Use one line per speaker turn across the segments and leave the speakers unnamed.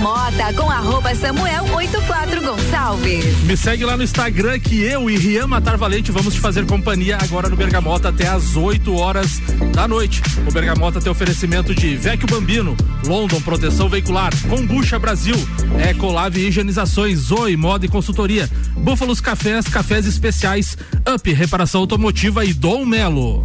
Bergamota com arroba Samuel 84 Gonçalves.
Me segue lá no Instagram que eu e Rian Matar Valente vamos te fazer companhia agora no Bergamota até às 8 horas da noite. O Bergamota tem oferecimento de Vecchio Bambino, London Proteção Veicular, Combucha Brasil, Ecolave Higienizações, Zoe Moda e Consultoria, Búfalos Cafés, Cafés Especiais, Up Reparação Automotiva e Dom Melo.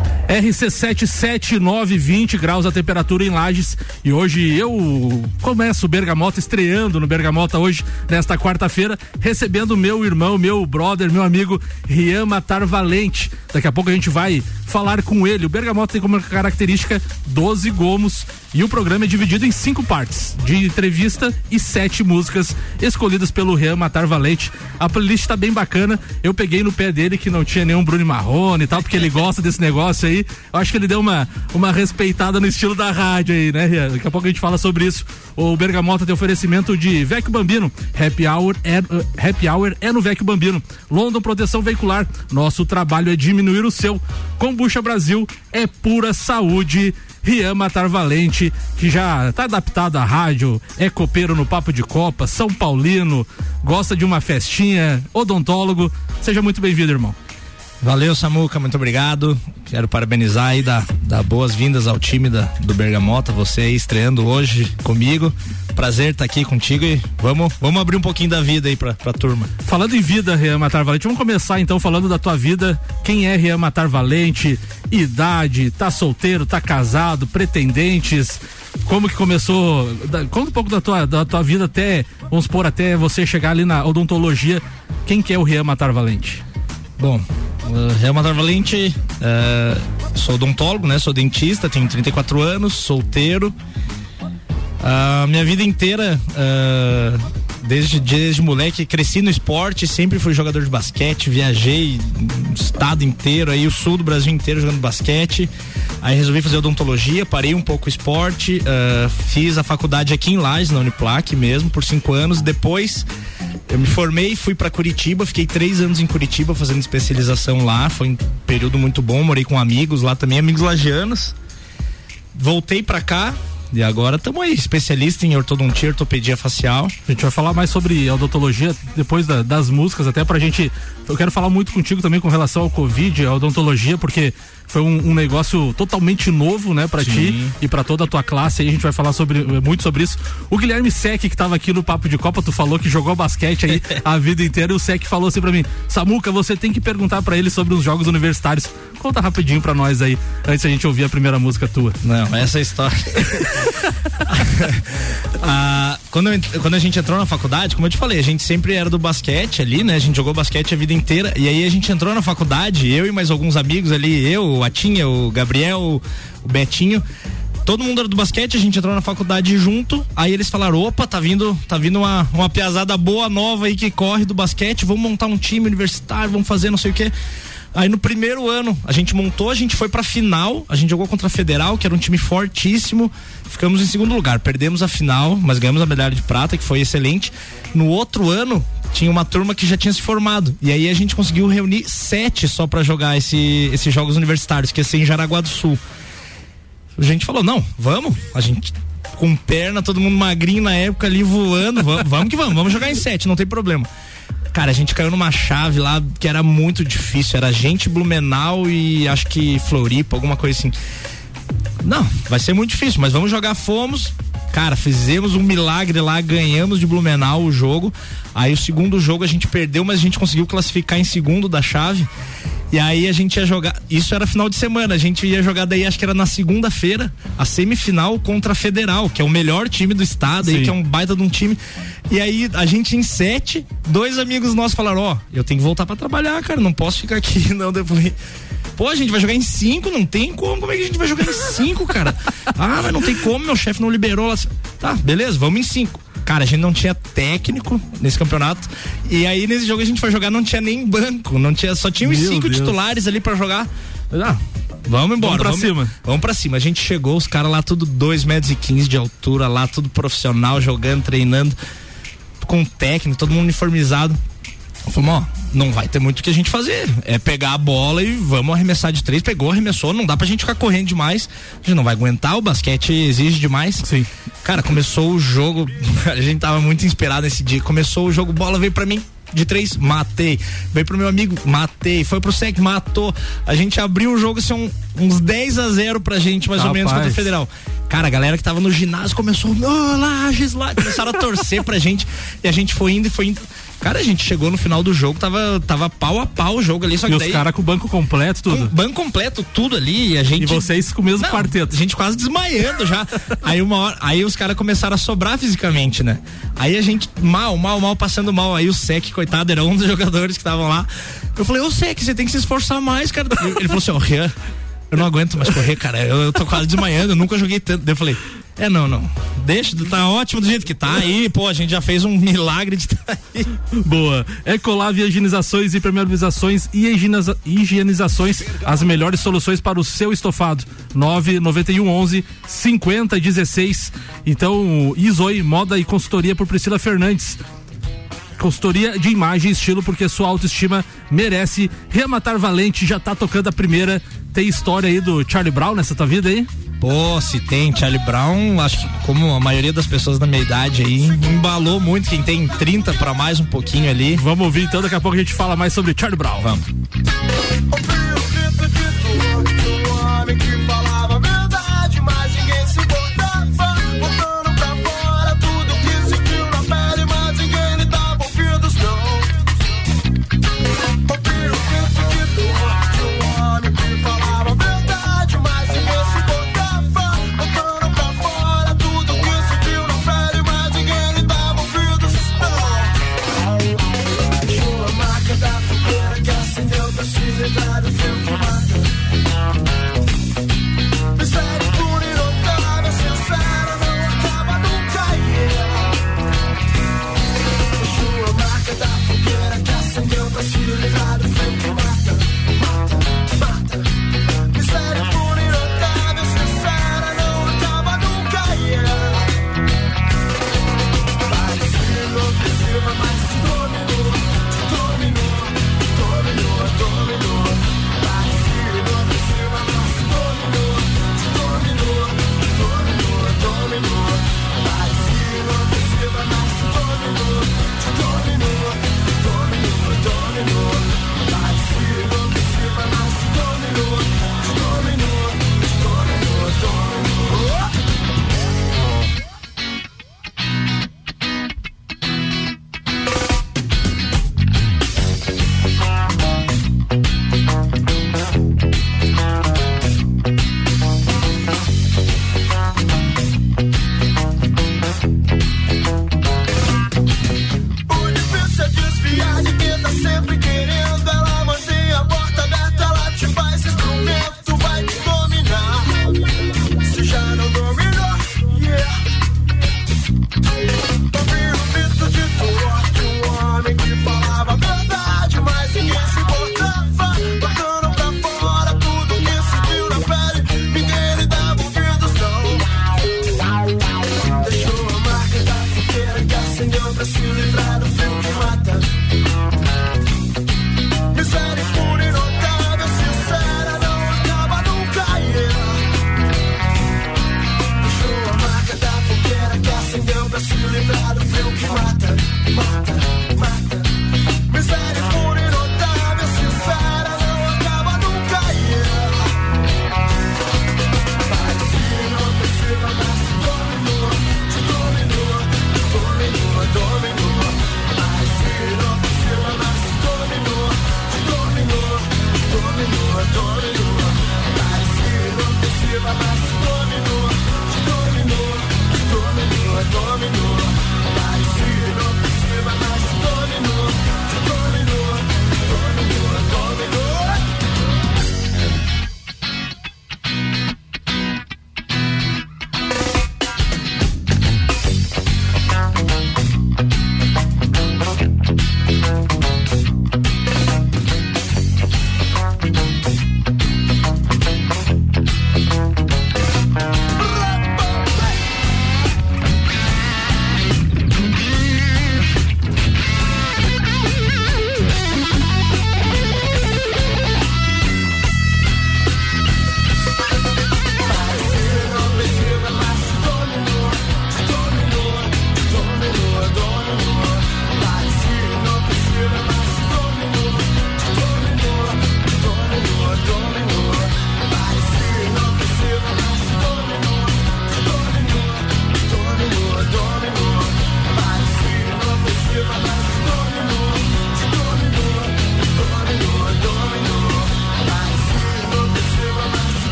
RC7 20 graus a temperatura em Lages e hoje eu começo o Bergamota estreando no Bergamota hoje nesta quarta-feira recebendo meu irmão, meu brother, meu amigo Rian Matar Valente. Daqui a pouco a gente vai falar com ele. O Bergamota tem como característica 12 gomos e o programa é dividido em cinco partes, de entrevista e sete músicas escolhidas pelo Rian Matar Valente. A playlist tá bem bacana. Eu peguei no pé dele que não tinha nenhum Bruno Marrone e tal, porque ele gosta desse negócio aí. Eu acho que ele deu uma, uma respeitada no estilo da rádio aí, né, Rian? Daqui a pouco a gente fala sobre isso. O Bergamota tem oferecimento de Vecchio Bambino. Happy Hour é, uh, happy hour é no Vecchio Bambino. London Proteção Veicular. Nosso trabalho é diminuir o seu. Combucha Brasil é pura saúde. Rian Matar Valente, que já está adaptado à rádio, é copeiro no Papo de Copa, São Paulino, gosta de uma festinha, odontólogo. Seja muito bem-vindo, irmão.
Valeu, Samuca, muito obrigado. Quero parabenizar e dar, dar boas-vindas ao time da, do Bergamota, você aí estreando hoje comigo. Prazer estar tá aqui contigo e vamos, vamos abrir um pouquinho da vida aí pra, pra turma.
Falando em vida, Rian Matar Valente, vamos começar então falando da tua vida. Quem é Rian Matar Valente? Idade, tá solteiro, tá casado, pretendentes? Como que começou? Conta um pouco da tua, da tua vida até, vamos supor, até você chegar ali na odontologia. Quem que é o Rian Matar Valente?
Bom, Real Matar Valente, uh, sou odontólogo, né? Sou dentista, tenho 34 anos, solteiro. A uh, minha vida inteira, uh, desde, desde moleque, cresci no esporte, sempre fui jogador de basquete, viajei o estado inteiro, aí o sul do Brasil inteiro jogando basquete. Aí resolvi fazer odontologia, parei um pouco o esporte, fiz a faculdade aqui em Lages, na Uniplac mesmo, por cinco anos. Depois eu me formei, fui para Curitiba, fiquei três anos em Curitiba fazendo especialização lá. Foi um período muito bom, morei com amigos lá também, amigos lagianos. Voltei para cá, e agora estamos aí, especialista em ortodontia, ortopedia facial.
A gente vai falar mais sobre odontologia depois da, das músicas, até pra gente. Eu quero falar muito contigo também com relação ao Covid, a odontologia, porque foi um, um negócio totalmente novo, né, para ti e para toda a tua classe. Aí a gente vai falar sobre muito sobre isso. O Guilherme Sec, que tava aqui no Papo de Copa, tu falou que jogou basquete aí a vida inteira. E o Sec falou assim para mim: Samuca, você tem que perguntar para ele sobre os jogos universitários. Conta rapidinho para nós aí, antes a gente ouvir a primeira música tua.
Não, essa é história. ah, quando, eu, quando a gente entrou na faculdade, como eu te falei, a gente sempre era do basquete ali, né? A gente jogou basquete a vida inteira. E aí a gente entrou na faculdade, eu e mais alguns amigos ali, eu, o Atinha, o Gabriel, o Betinho todo mundo era do basquete, a gente entrou na faculdade junto, aí eles falaram, opa, tá vindo, tá vindo uma, uma piazada boa nova aí que corre do basquete, vamos montar um time universitário, vamos fazer não sei o que. Aí no primeiro ano a gente montou, a gente foi pra final, a gente jogou contra a Federal, que era um time fortíssimo. Ficamos em segundo lugar, perdemos a final, mas ganhamos a medalha de prata, que foi excelente. No outro ano, tinha uma turma que já tinha se formado. E aí a gente conseguiu reunir sete só para jogar esse, esses jogos universitários, que ia ser em Jaraguá do Sul. A gente falou, não, vamos. A gente com perna, todo mundo magrinho na época ali voando, vamos, vamos que vamos, vamos jogar em sete, não tem problema. Cara, a gente caiu numa chave lá que era muito difícil. Era gente Blumenau e acho que Floripa, alguma coisa assim. Não, vai ser muito difícil, mas vamos jogar. Fomos. Cara, fizemos um milagre lá, ganhamos de Blumenau o jogo. Aí o segundo jogo a gente perdeu, mas a gente conseguiu classificar em segundo da chave. E aí a gente ia jogar. Isso era final de semana. A gente ia jogar daí, acho que era na segunda-feira, a semifinal contra a Federal, que é o melhor time do estado, aí, que é um baita de um time. E aí a gente em sete, dois amigos nossos falaram: Ó, oh, eu tenho que voltar para trabalhar, cara. Não posso ficar aqui, não. Depois. Pô, a gente vai jogar em cinco? Não tem como. Como é que a gente vai jogar em cinco, cara? Ah, mas não tem como, meu chefe não liberou. Tá, beleza, vamos em cinco. Cara, a gente não tinha técnico nesse campeonato. E aí nesse jogo a gente foi jogar, não tinha nem banco, não tinha, só tinha os cinco Deus. titulares ali para jogar.
Ah, Vamos embora.
Vamos pra
vamos,
cima.
Vamos pra cima. A gente chegou, os caras lá tudo 2 metros e 15 de altura, lá tudo profissional, jogando, treinando, com técnico, todo mundo uniformizado. Falamos, ó, não vai ter muito o que a gente fazer. É pegar a bola e vamos arremessar de três. Pegou, arremessou, não dá pra gente ficar correndo demais. A gente não vai aguentar, o basquete exige demais.
Sim.
Cara, começou o jogo, a gente tava muito inspirado nesse dia. Começou o jogo, bola veio pra mim, de três, matei. Veio pro meu amigo, matei. Foi pro SEC, matou. A gente abriu o jogo, assim, um, uns 10 a 0 pra gente, mais
Rapaz.
ou menos, contra o Federal. Cara, a galera que tava no ginásio começou, oh, lá, começaram a torcer pra gente. E a gente foi indo e foi indo. Cara, a gente chegou no final do jogo, tava, tava pau a pau o jogo ali, só que
E
daí.
os caras com o banco completo,
com
tudo.
banco completo, tudo ali, e a gente.
E vocês com o mesmo
Não,
quarteto.
A gente quase desmaiando já. aí uma hora, aí os caras começaram a sobrar fisicamente, né? Aí a gente mal, mal, mal passando mal. Aí o Sec, coitado, era um dos jogadores que estavam lá. Eu falei, ô Sec, você tem que se esforçar mais, cara. Ele falou assim, ó, Rian, eu não aguento mais correr, cara. Eu, eu tô quase desmaiando, eu nunca joguei tanto. Daí eu falei, é não, não. Deixa, tá ótimo do jeito que tá aí, pô, a gente já fez um milagre de estar aí.
Boa. Ecolave Higienizações e Permeabilizações e higieniza- higienizações, as melhores soluções para o seu estofado. 991 11 50 16. Então, Isoi, moda e consultoria por Priscila Fernandes. Consultoria de imagem e estilo, porque sua autoestima merece. Rematar Valente já tá tocando a primeira. Tem história aí do Charlie Brown nessa tua vida aí?
Pô, se tem Charlie Brown, acho que como a maioria das pessoas da minha idade aí, embalou muito quem tem 30 pra mais um pouquinho ali.
Vamos ouvir então, daqui a pouco a gente fala mais sobre Charlie Brown.
Vamos.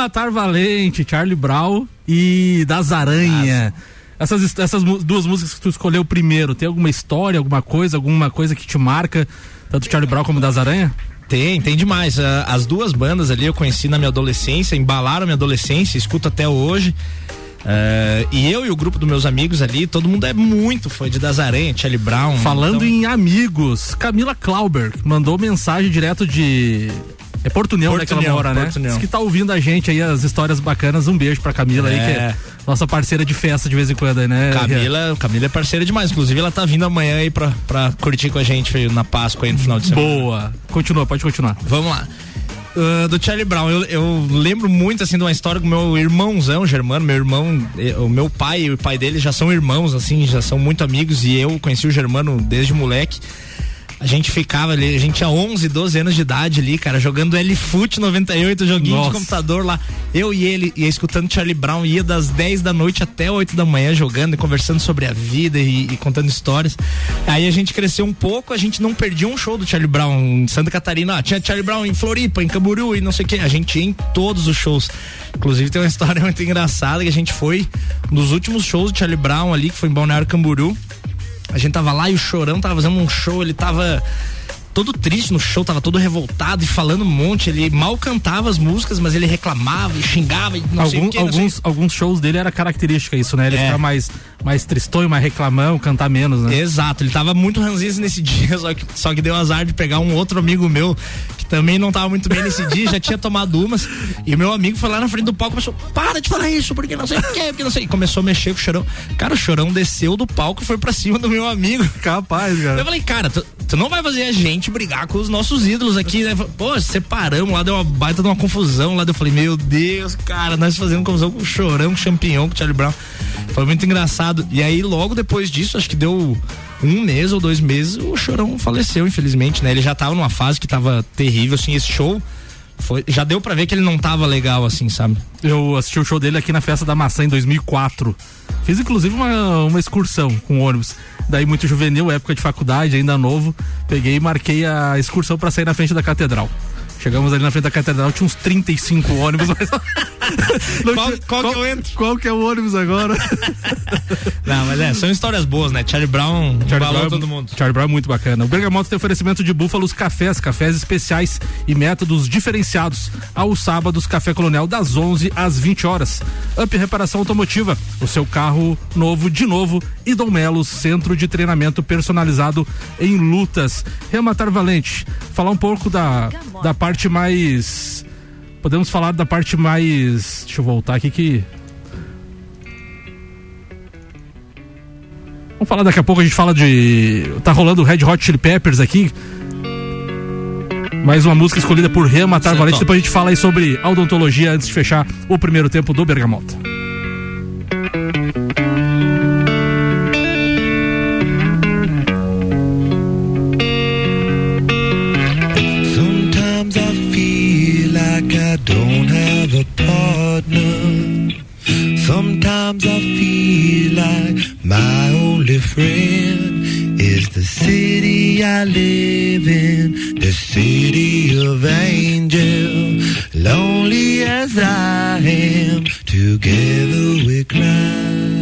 Matar Valente, Charlie Brown e Das Aranha. Essas, essas duas músicas que tu escolheu primeiro, tem alguma história, alguma coisa, alguma coisa que te marca, tanto Charlie Brown como Das Aranha?
Tem, tem demais. Ah, As duas bandas ali eu conheci na minha adolescência, embalaram minha adolescência, escuto até hoje. Ah, e eu e o grupo dos meus amigos ali, todo mundo é muito fã de Das Aranha, Charlie Brown.
Falando
então-
em amigos, Camila Clauber mandou mensagem direto de. É Porto União, né,
Porto
que ela
União,
mora, né?
União.
Diz que tá ouvindo a gente aí, as histórias bacanas. Um beijo pra Camila aí, que é
É.
nossa parceira de festa de vez em quando aí, né?
Camila, Camila é parceira demais. Inclusive, ela tá vindo amanhã aí pra, pra curtir com a gente na Páscoa aí no final de semana.
Boa. Continua, pode continuar.
Vamos lá. Ah, do Charlie Brown, eu, eu lembro muito assim de uma história com meu irmãozão, Germano, meu irmão, o meu pai e o pai dele já são irmãos, assim, já são muito amigos e eu conheci o Germano desde moleque. A gente ficava ali, a gente tinha 11, 12 anos de idade ali, cara, jogando L-Foot 98, joguinho
Nossa.
de computador lá. Eu e ele ia escutando Charlie Brown, ia das 10 da noite até 8 da manhã jogando e conversando sobre a vida e, e contando histórias. Aí a gente cresceu um pouco, a gente não perdia um show do Charlie Brown em Santa Catarina. Ah, tinha Charlie Brown em Floripa, em Camboriú e não sei o que. A gente ia em todos os shows. Inclusive tem uma história muito engraçada que a gente foi nos últimos shows do Charlie Brown ali, que foi em Balneário Camboriú. A gente tava lá e o Chorão tava fazendo um show, ele tava todo triste no show, tava todo revoltado e falando um monte. Ele mal cantava as músicas, mas ele reclamava e xingava e não sei
Algum-
o que. sei-
alguns, alguns shows dele era característica isso, né? Ele
É.
fica mais, mais tristonho, mais reclamão, cantar menos, né?
Exato, ele tava muito ranzinho nesse dia, só que, só que deu azar de pegar um outro amigo meu que também não tava muito bem nesse dia, já tinha tomado umas. E o meu amigo foi lá na frente do palco e começou: para de falar isso, porque não sei o que, porque não sei. E começou a mexer com o chorão. Cara, o chorão desceu do palco e foi pra cima do meu amigo.
Capaz,
Eu
cara.
falei, cara, tu, tu não vai fazer a gente brigar com os nossos ídolos aqui, né? Pô, separamos lá, deu uma baita de uma confusão lá. Eu falei, meu Deus, cara, nós fazendo confusão com o Chorão, com o Champignon, com o Charlie Brown. Foi muito engraçado. E aí, logo depois disso, acho que deu um mês ou dois meses, o Chorão faleceu, infelizmente, né? Ele já tava numa fase que tava terrível, assim, esse show. Foi, já deu pra ver que ele não tava legal, assim, sabe?
Eu assisti o show dele aqui na Festa da Maçã em 2004. Fiz inclusive uma, uma excursão com ônibus. Daí muito juvenil, época de faculdade, ainda novo. Peguei e marquei a excursão pra sair na frente da catedral. Chegamos ali na frente da catedral, tinha uns 35 ônibus, mas.
Qual-
tinha-
qual que eu entro?
Qual que é o ônibus agora?
Não, mas é, são histórias boas, né? Charlie Brown
Charlie Brown,
todo mundo.
Charlie Brown é muito bacana. O Bergamoto tem oferecimento de búfalos cafés, cafés especiais e métodos diferenciados. Aos sábados, Café Colonial das 11 às 20 horas. Up Reparação Automotiva, o seu carro novo de novo. E Dom Melo, centro de treinamento personalizado em lutas. Rematar Valente, falar um pouco da, da parte mais. Podemos falar da parte mais. Deixa eu voltar aqui que Vamos falar daqui a pouco, a gente fala de. Tá rolando o Red Hot Chili Peppers aqui. Mais uma música escolhida por Rê Matar
Isso é
Valente. Depois a gente fala aí sobre odontologia antes de fechar o primeiro tempo do Bergamota.
A partner. Sometimes I feel like my only friend is the city I live in, the city of angel. Lonely as I am, together we cry.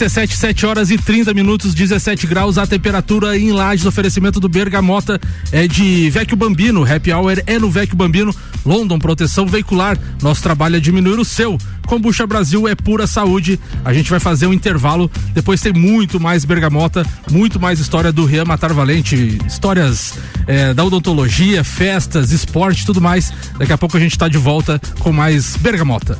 RC7, 7 horas e 30 minutos, 17 graus, a temperatura em Lages, oferecimento do Bergamota é de Vecchio Bambino, Happy Hour é no Vecchio Bambino, London Proteção Veicular, nosso trabalho é diminuir o seu. Kombucha Brasil é pura saúde. A gente vai fazer um intervalo, depois tem muito mais Bergamota, muito mais história do Rian Matar Valente, histórias eh, da odontologia, festas, esporte, tudo mais. Daqui a pouco a gente tá de volta com mais Bergamota.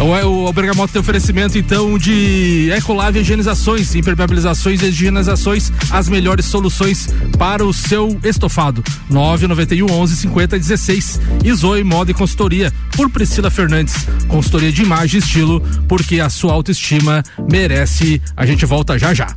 O, o Bergamota tem oferecimento então de Ecolave Higienizações, impermeabilizações e higienizações, as melhores soluções para o seu estofado. 991 11 50 16. E Zoe Moda e Consultoria por Priscila Fernandes. Consultoria de imagem e estilo, porque a sua autoestima merece. A gente volta já já.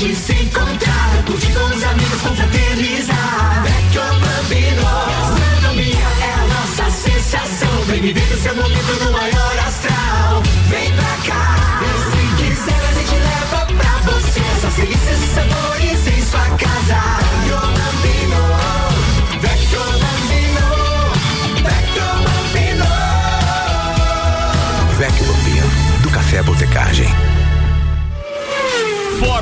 Gente se encontrar, curtir com os amigos, confraternizar. Vecchio Bambino, gastronomia é a nossa sensação. Vem viver o seu momento no maior astral. Vem pra cá, e se quiser a gente leva pra você. Essas delícias e sabores em sua casa. Vecchio Bambino, Vecchio Bambino, Vecchio Bambino.
Vecchio Bambino, do Café Botecagem.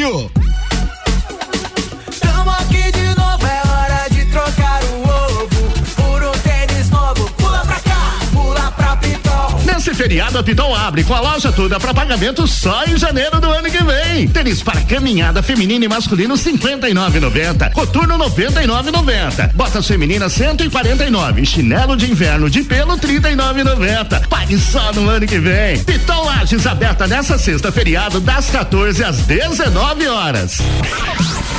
Brasil.
Feriado, a Pitol abre com a loja toda para pagamento só em janeiro do ano que vem. Tênis para caminhada feminina e masculino 59,90. Coturno 99,90. Botas femininas 149. Chinelo de inverno de pelo 39,90. Pague só no ano que vem. Pitol Lages aberta nessa sexta feriado das 14 às 19 horas.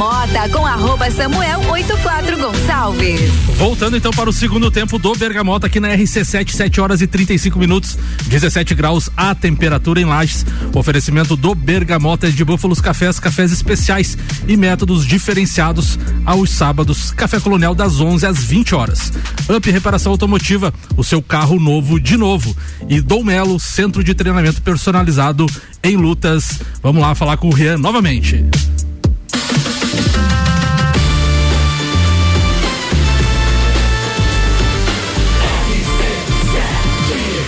Bergamota com arroba Samuel 84 Gonçalves.
Voltando então para o segundo tempo do Bergamota aqui na RC7, 7 horas e 35 minutos, 17 graus a temperatura em Lages. Oferecimento do Bergamota de Búfalos Cafés, cafés especiais e métodos diferenciados aos sábados. Café Colonial das 11 às 20 horas. Up Reparação Automotiva, o seu carro novo de novo. E Dom Melo, centro de treinamento personalizado em lutas. Vamos lá falar com o Rian novamente.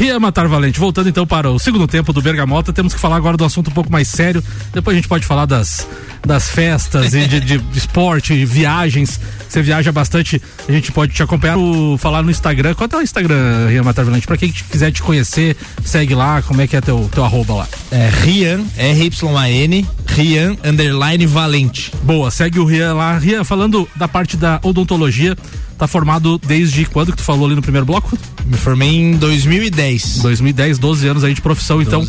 Ria Matar Valente, voltando então para o segundo tempo do Bergamota, temos que falar agora do assunto um pouco mais sério. Depois a gente pode falar das, das festas e de, de, de esporte, viagens. Você viaja bastante, a gente pode te acompanhar, o, falar no Instagram. Qual é o Instagram, Ria Matar Valente? Pra quem quiser te conhecer, segue lá, como é que é teu, teu arroba lá?
É Rian, R-Y-A-N, Rian underline Valente.
Boa, segue o Rian lá. Rian, falando da parte da odontologia, tá formado desde quando que tu falou ali no primeiro bloco?
Me formei em 2010.
2010, 12 anos aí de profissão, então.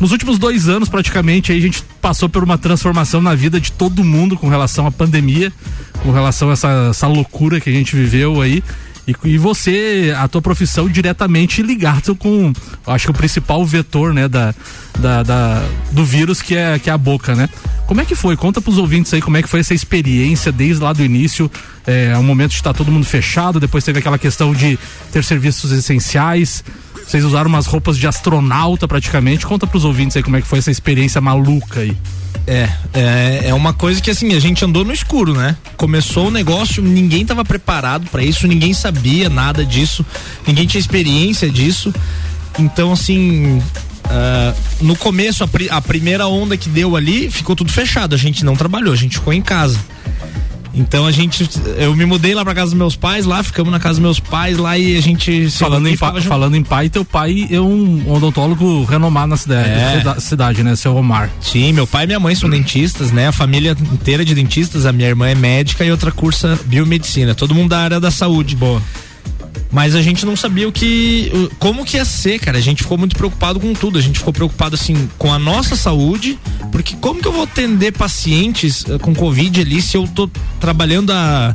Nos últimos dois anos, praticamente, aí a gente passou por uma transformação na vida de todo mundo com relação à pandemia, com relação a essa, essa loucura que a gente viveu aí. E, e você, a tua profissão diretamente ligado com, acho que o principal vetor, né, da, da, da- do vírus que é, que é a boca, né? Como é que foi? Conta pros ouvintes aí como é que foi essa experiência desde lá do início, é, um momento de estar todo mundo fechado, depois teve aquela questão de ter serviços essenciais, vocês usaram umas roupas de astronauta praticamente, conta pros ouvintes aí como é que foi essa experiência maluca aí.
É, é, é uma coisa que assim, a gente andou no escuro, né? Começou o negócio, ninguém tava preparado pra isso, ninguém sabia nada disso, ninguém tinha experiência disso. Então, assim, ah, no começo, a, pri- a primeira onda que deu ali, ficou tudo fechado, a gente não trabalhou, a gente ficou em casa. Então a gente, eu me mudei lá pra casa dos meus pais, lá ficamos na casa dos meus pais lá e a gente se
Falando em, pa- falando em pai, teu pai é um odontólogo renomado na cidade,
É.
cida- cidade, né? Seu Omar.
Sim, meu pai e minha mãe são dentistas, né? A família inteira de dentistas, a minha irmã é médica e outra cursa biomedicina. Todo mundo da área da saúde.
Boa.
Mas a gente não sabia o que. como que ia ser, cara. A gente ficou muito preocupado com tudo. A gente ficou preocupado, assim, com a nossa saúde. Porque como que eu vou atender pacientes eh, com Covid ali se eu tô trabalhando a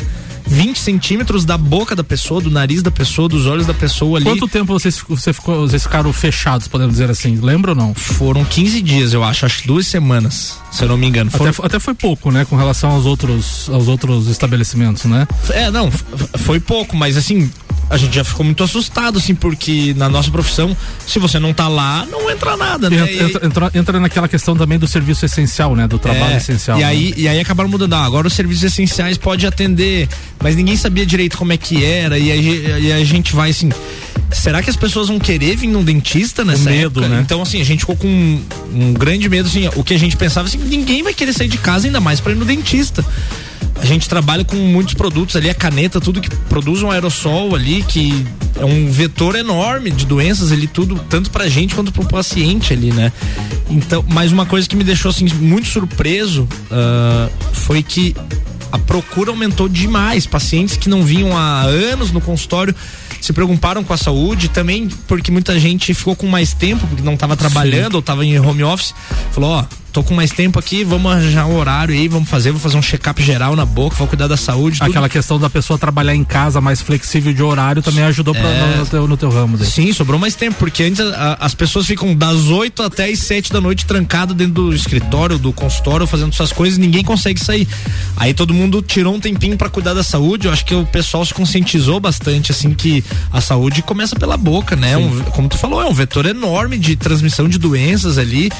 20 centímetros da boca da pessoa, do nariz da pessoa, dos olhos da pessoa ali?
Quanto tempo vocês, você ficou, vocês ficaram fechados, podemos dizer assim? Lembra ou não?
Foram 15 dias, eu acho. Acho que duas semanas, se eu não me engano.
Até,
Foram-
fo- até foi pouco, né? Com relação aos outros, aos outros estabelecimentos, né?
É, não, foi pouco, mas assim, a gente já ficou muito assustado, assim, porque na nossa profissão, se você não tá lá, não entra nada, né?
Entra, entra- entra- naquela questão também do serviço essencial, né? Do trabalho
É,
essencial.
E
né?
aí, e aí acabaram mudando. Ah, agora os serviços essenciais pode atender, mas ninguém sabia direito como é que era. E aí e a gente vai assim. Será que as pessoas vão querer vir num dentista nessa
medo,
época?
né?
Então, assim, a gente ficou com um, um grande medo, assim, o que a gente pensava, assim, ninguém vai querer sair de casa ainda mais pra ir no dentista. A gente trabalha com muitos produtos ali, a caneta, tudo que produz um aerossol ali, que é um vetor enorme de doenças ali, tudo, tanto pra gente quanto pro paciente ali, né? Então, mas uma coisa que me deixou assim muito surpreso ah, foi que a procura aumentou demais. Pacientes que não vinham há anos no consultório se preocuparam com a saúde também porque muita gente ficou com mais tempo porque não estava trabalhando ou estava em home office falou ó tô com mais tempo aqui vamos arranjar um horário aí vamos fazer vou fazer um check-up geral na boca vou cuidar da saúde tudo.
Aquela questão da pessoa trabalhar em casa mais flexível de horário também ajudou pra-
É.
no, no teu, no teu ramo. Daí.
Sim, sobrou mais tempo, porque antes a- as pessoas ficam das 8 até as 7 da noite trancado dentro do escritório, do consultório, fazendo suas coisas, ninguém consegue sair. Aí todo mundo tirou um tempinho pra cuidar da saúde. Eu acho que o pessoal se conscientizou bastante, assim, que a saúde começa pela boca, né? Um- como tu falou, é um vetor enorme de transmissão de doenças ali.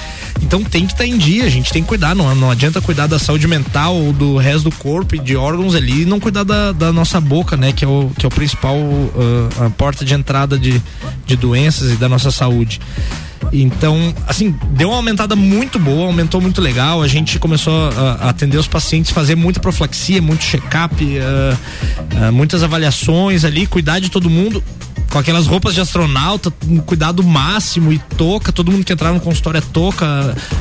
Então tem que estar em dia, a gente tem que cuidar. Não, não adianta cuidar da saúde mental do resto do corpo e de órgãos ali e não cuidar da, da nossa boca, né? Que é o, que é o principal, ah, a porta de entrada de, de doenças e da nossa saúde. Então, assim, deu uma aumentada muito boa, aumentou muito legal. A gente começou a, atender os pacientes, fazer muita profilaxia, muito check-up, ah, ah, muitas avaliações ali, cuidar de todo mundo. com aquelas roupas de astronauta, um cuidado máximo e touca, todo mundo que entrar no consultório é touca,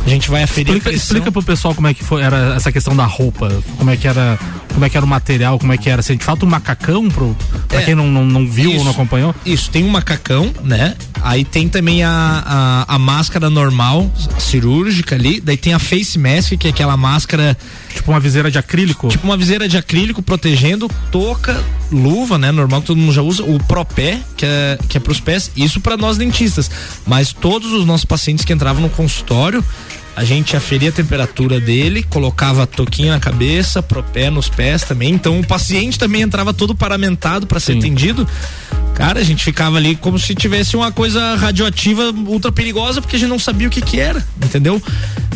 a gente vai aferir
Explica,
a pressão.
explica pro pessoal como é que foi, era essa questão da roupa, como é que era, como é que era o material, como é que era, assim, de fato um macacão pro, pra
É.
quem não, não, não viu ou
Isso.
não acompanhou?
Isso, tem um macacão, né? Aí tem também a, a, a máscara normal, cirúrgica ali. Daí tem a face mask, que é aquela máscara.
Tipo uma viseira de acrílico?
Tipo uma viseira de acrílico protegendo, touca, luva, né? Normal que todo mundo já usa. O propé, que é, que é pros pés. Isso para nós dentistas. Mas todos os nossos pacientes que entravam no consultório. A gente aferia a temperatura dele, colocava a touquinha na cabeça, propé nos pés também. Então o paciente também entrava todo paramentado para ser atendido. Cara, a gente ficava ali como se tivesse uma coisa radioativa ultra perigosa, porque a gente não sabia o que que era, entendeu?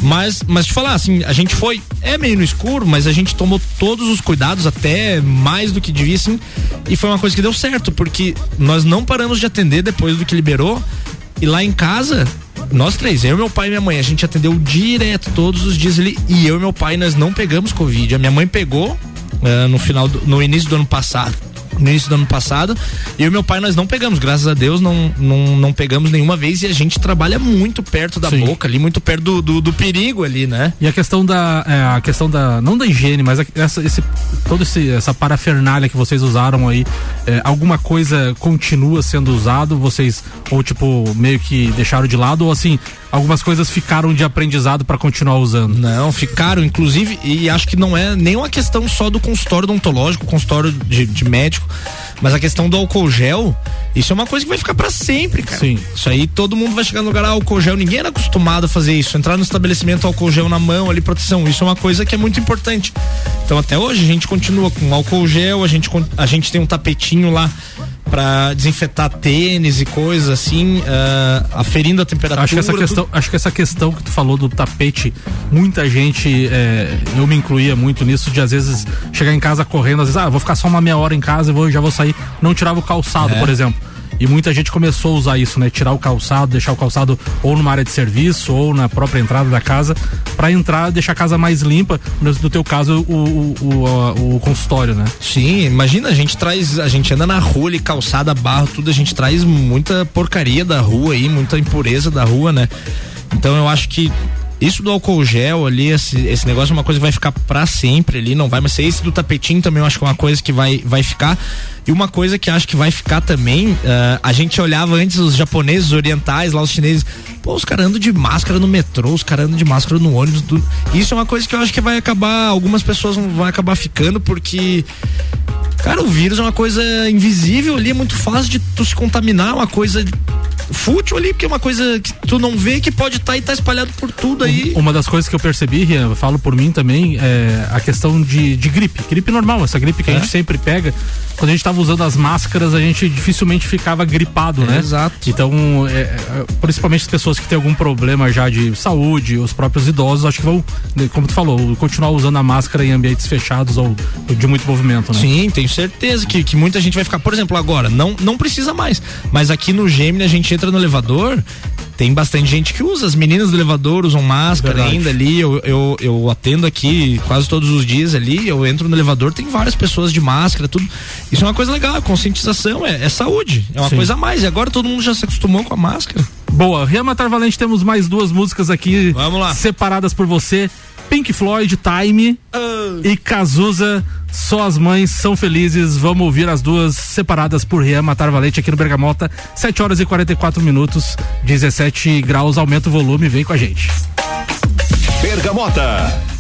Mas, mas te falar, assim, a gente foi, é meio no escuro, mas a gente tomou todos os cuidados, até mais do que devia, assim, e foi uma coisa que deu certo, porque nós não paramos de atender depois do que liberou, e lá em casa, nós três, eu, meu pai e minha mãe, a gente atendeu direto todos os dias ali, e eu e meu pai, nós não pegamos Covid. A minha mãe pegou eh, no final, do- no início do ano passado. No início do ano passado, eu e meu pai nós não pegamos, graças a Deus não, não, não pegamos nenhuma vez e a gente trabalha muito perto da
Sim.
boca ali, muito perto do, do, do perigo ali, né?
E a questão da. é, a questão da. Não da higiene, mas a- essa, esse, toda esse, essa parafernália que vocês usaram aí, é, alguma coisa continua sendo usado? Vocês, ou tipo, meio que deixaram de lado, ou assim, algumas coisas ficaram de aprendizado pra continuar usando?
Não, ficaram, inclusive, e acho que não é nem uma questão só do consultório odontológico, consultório de, de médico, mas a questão do álcool gel, isso é uma coisa que vai ficar pra sempre, cara.
Sim.
Isso aí todo mundo vai chegar no lugar, ah, álcool gel, ninguém era acostumado a fazer isso. Entrar no estabelecimento, álcool gel na mão, ali, proteção, isso é uma coisa que é muito importante. Então até hoje a gente continua com álcool gel, a gente, a gente tem um tapetinho lá pra desinfetar tênis e coisas assim, ah, aferindo a temperatura.
Acho que, essa
tudo.
Questão, acho que essa questão que tu falou do tapete, muita gente, é, eu me incluía muito nisso, de às vezes chegar em casa correndo, às vezes, ah, vou ficar só uma meia hora em casa e vou, já vou sair, não tirava o calçado,
É.
por exemplo. E muita gente começou a usar isso, né? Tirar o calçado, deixar o calçado ou numa área de serviço ou na própria entrada da casa, pra entrar, deixar a casa mais limpa. No, teu caso, o, o, o, o consultório, né?
Sim, imagina, a gente traz, a gente anda na rua ali, calçada, barro, tudo, a gente traz muita porcaria da rua aí, muita impureza da rua, né? Então eu acho que isso do álcool gel ali, esse, esse negócio é uma coisa que vai ficar pra sempre ali, não vai mais ser esse do tapetinho também eu acho que é uma coisa que vai, vai ficar. E uma coisa que acho que vai ficar também, ah, a gente olhava antes os japoneses, os orientais, lá os chineses, pô, os caras andam de máscara no metrô, os caras andam de máscara no ônibus. do- Isso é uma coisa que eu acho que vai acabar, algumas pessoas vão vai acabar ficando porque Cara, o vírus é uma coisa invisível ali, é muito fácil de tu se contaminar, é uma coisa fútil ali, porque é uma coisa que tu não vê que pode estar e tá espalhado por tudo aí.
Uma das coisas que eu percebi, Rian, falo por mim também, é a questão de, de gripe. Gripe normal, essa gripe que a
É?
gente sempre pega. Quando a gente tava usando as máscaras, a gente dificilmente ficava gripado, né?
Exato.
Então, é, é, principalmente as pessoas que têm algum problema já de saúde, os próprios idosos, acho que vão, como tu falou, continuar usando a máscara em ambientes fechados ou de muito movimento, né?
Sim, tenho certeza que, que muita gente vai ficar. Por exemplo, agora, não, não precisa mais. Mas aqui no Gemini a gente entra no elevador, tem bastante gente que usa. As meninas do elevador usam máscara
Verdade.
ainda ali. Eu, eu, eu atendo aqui quase todos os dias ali. Eu entro no elevador, tem várias pessoas de máscara, tudo. Isso é uma coisa legal, é conscientização, é, é saúde. É uma
Sim.
coisa a mais. E agora todo mundo já se acostumou com a máscara.
Boa, Rian Matar Valente, temos mais duas músicas aqui
Vamos lá.
separadas por você. Pink Floyd, Time e Cazuza, Só as Mães São Felizes. Vamos ouvir as duas separadas por Rian Matar Valente aqui no Bergamota. 7 horas e 44 minutos, 17 graus, aumenta o volume, vem com a gente.
Bergamota.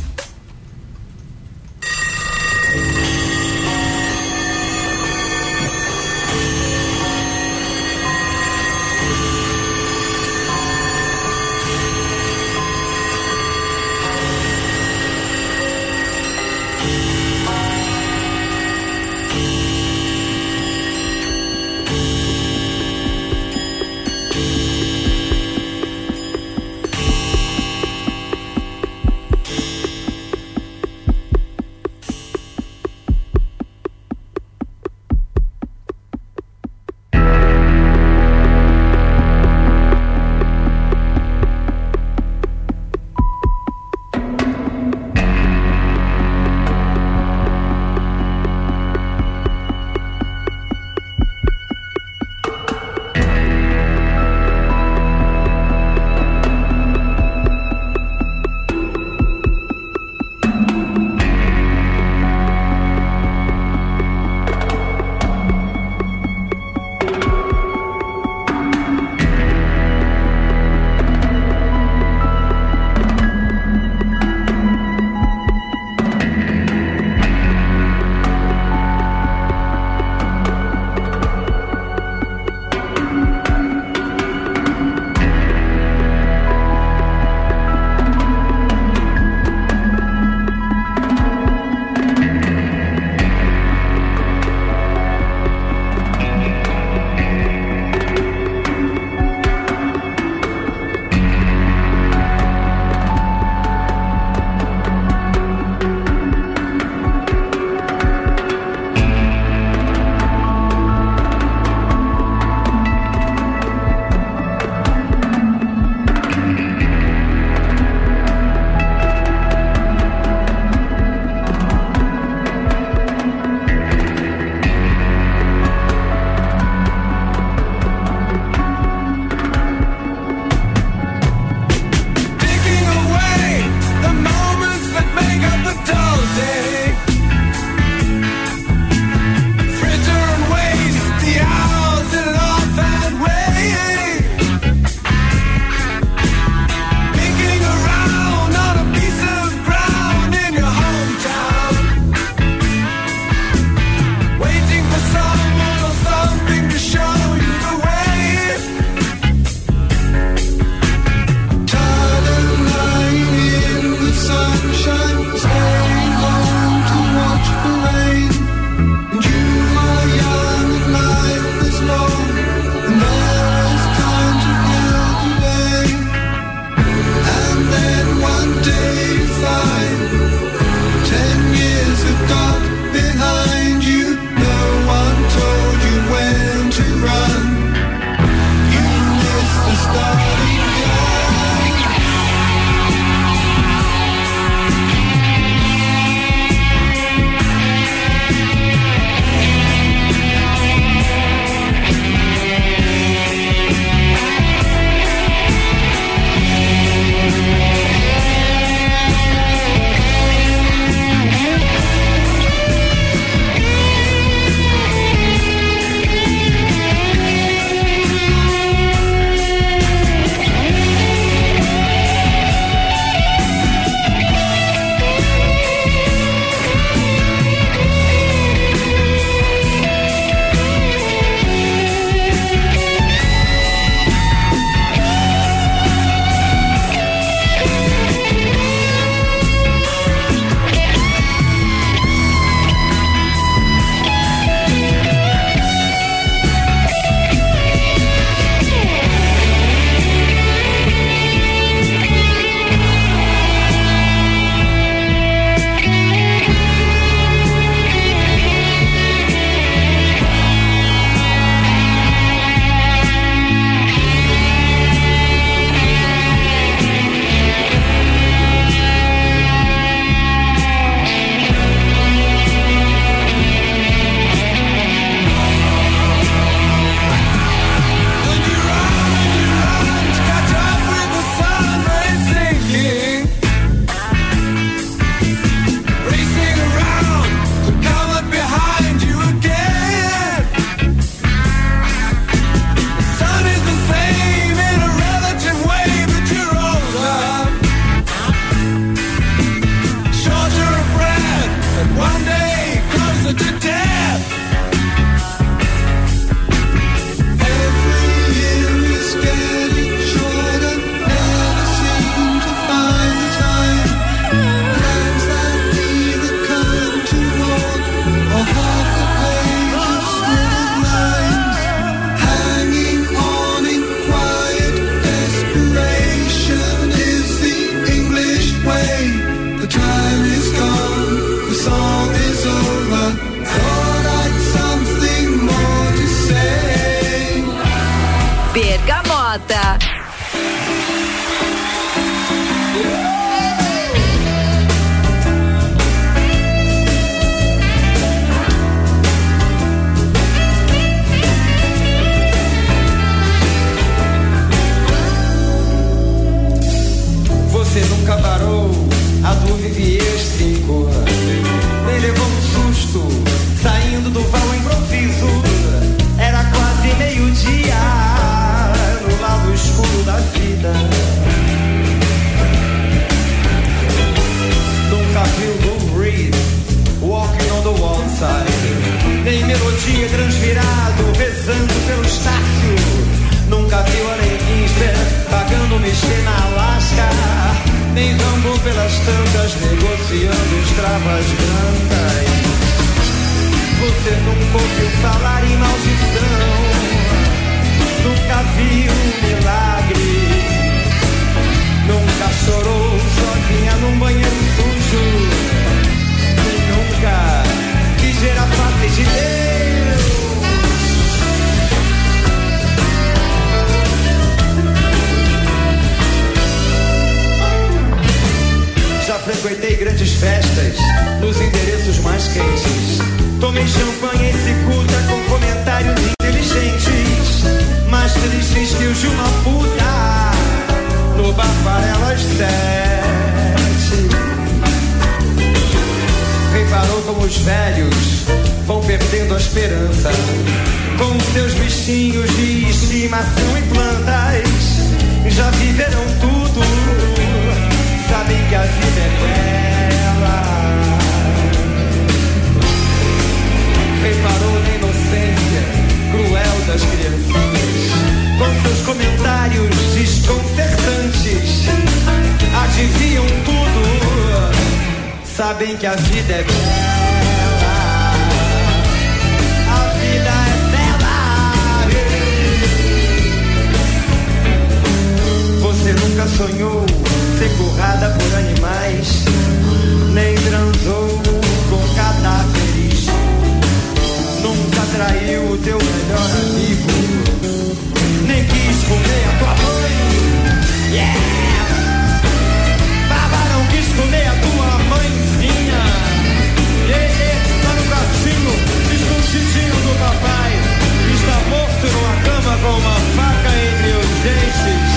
Você nunca ouviu falar em maldição. Nunca viu um milagre. Nunca chorou sozinha num banheiro sujo. Nem nunca quis ver a face de Deus. Frequentei grandes festas nos endereços mais quentes. Tomei champanhe em cicuta com comentários inteligentes. Mais tristes que os de uma puta no bar Farelas 7. Reparou como os velhos vão perdendo a esperança com seus bichinhos de estimação e plantas. Já viveram tudo sabem que a vida é bela. Reparou na inocência cruel das criancinhas, com seus comentários desconcertantes. Adivinham tudo, sabem que a vida é bela. A vida é. Você nunca sonhou ser por animais, nem transou com cadáveres, nunca traiu o teu melhor amigo, nem quis comer a tua mãe. Yeah! Baba não quis a tua mãezinha. Yeah, tá no quartinho, escondidinho do papai, está morto numa cama com uma faca entre os dentes.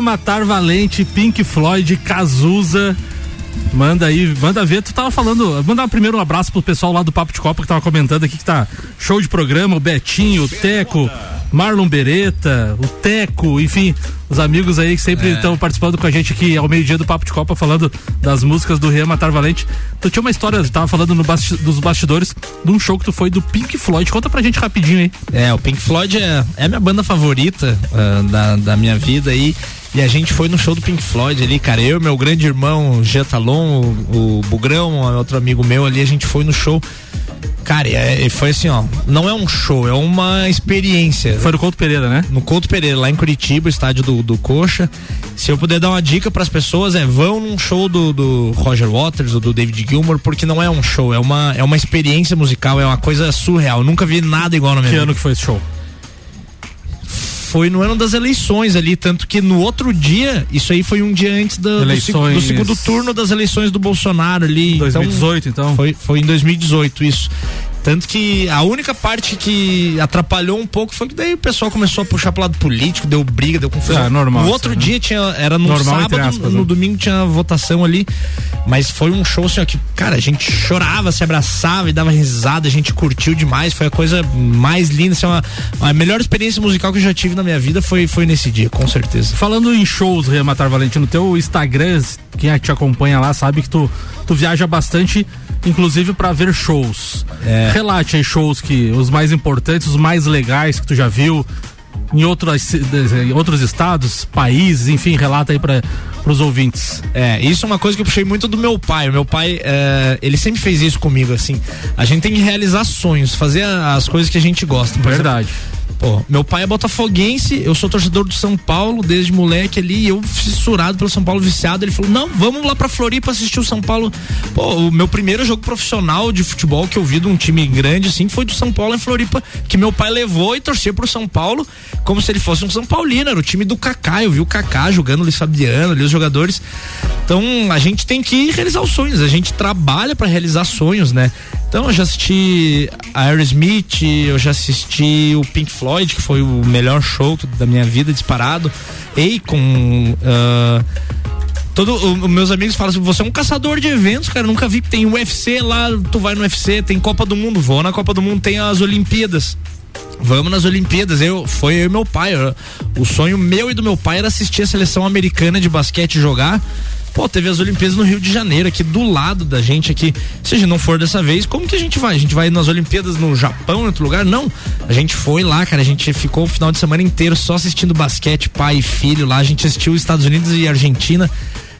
Matar Valente, Pink Floyd, Cazuza. Manda aí, manda ver. Tu tava falando, mandar primeiro um abraço pro pessoal lá do Papo de Copa que tava comentando aqui que tá show de programa, o Betinho, o Teco, Marlon Beretta, o Teco, enfim, os amigos aí que sempre
É.
estão participando com a gente aqui ao meio-dia do Papo de Copa, falando das músicas do Rian Matar Valente. Tu tinha uma história, tu tava falando no basti- dos bastidores de um show que tu foi do Pink Floyd. Conta pra gente rapidinho aí.
É, o Pink Floyd é, é a minha banda favorita ah, da, da minha vida aí. E a gente foi no show do Pink Floyd ali, cara. Eu, meu grande irmão, Getalon, o, o Bugrão, outro amigo meu ali, a gente foi no show. Cara, e é- e foi assim, ó. Não é um show, é uma experiência.
Foi no Couto Pereira, né?
No Couto Pereira, lá em Curitiba, estádio do, do Coxa. Se eu puder dar uma dica pras pessoas, é vão num show do, do Roger Waters ou do David Gilmour, porque não é um show, é uma, é uma experiência musical, é uma coisa surreal. Eu nunca vi nada igual na minha
Que ano que foi esse show?
Foi no ano das eleições ali, tanto que no outro dia, isso aí foi um dia antes da- do,
Eleições-
do segundo turno das eleições do Bolsonaro ali.
2018, então?
Foi, foi em 2018, isso. Tanto que a única parte que atrapalhou um pouco foi que daí o pessoal começou a puxar pro lado político, deu briga, deu confusão.
É, normal
No
isso,
outro
né?
dia tinha, era no
Normal,
sábado,
aspas,
no
né?
domingo tinha votação ali. Mas foi um show assim, ó, que, cara, a gente chorava, se abraçava e dava risada, a gente curtiu demais. Foi a coisa mais linda, assim, uma, a melhor experiência musical que eu já tive na minha vida foi, foi nesse dia, com certeza.
Falando em shows, Ria Matar Valentino, teu Instagram, quem te acompanha lá sabe que tu, tu viaja bastante, inclusive pra ver shows.
É.
Relate aí shows que os mais importantes, os mais legais que tu já viu em outras, em outros estados, países, enfim, relata aí para os ouvintes.
É, isso é uma coisa que eu puxei muito do meu pai. O meu pai, é, ele sempre fez isso comigo, assim. A gente tem que realizar sonhos, fazer as coisas que a gente gosta.
Verdade.
exemplo, Pô, meu pai é botafoguense, eu sou torcedor do São Paulo desde moleque ali, eu fissurado pelo São Paulo viciado. Ele falou: "Não, vamos lá pra Floripa assistir o São Paulo". Pô, o meu primeiro jogo profissional de futebol que eu vi de um time grande assim foi do São Paulo em Floripa, que meu pai levou e torcia pro São Paulo como se ele fosse um São Paulino, era o time do Kaká. Eu vi o Kaká jogando, o Luiz Fabiano, ali os jogadores. Então, a gente tem que realizar os sonhos, a gente trabalha pra realizar sonhos, né? Então, eu já assisti a Aerosmith, eu já assisti o Pink Floyd, que foi o melhor show da minha vida disparado. Akon, ah, Todo, os meus amigos falam assim: você é um caçador de eventos, cara. Nunca vi que tem UFC lá, tu vai no UFC, tem Copa do Mundo, vou na Copa do Mundo, tem as Olimpíadas. Vamos nas Olimpíadas. Eu, foi eu e meu pai. eu- o sonho meu e do meu pai era assistir a seleção americana de basquete jogar. Pô, teve as Olimpíadas no Rio de Janeiro, aqui do lado da gente aqui. Se a gente não for dessa vez, como que a gente vai? A gente vai nas Olimpíadas no Japão, em outro lugar? Não. A gente foi lá, cara. A gente ficou o final de semana inteiro só assistindo basquete, pai e filho lá. A gente assistiu Estados Unidos e Argentina.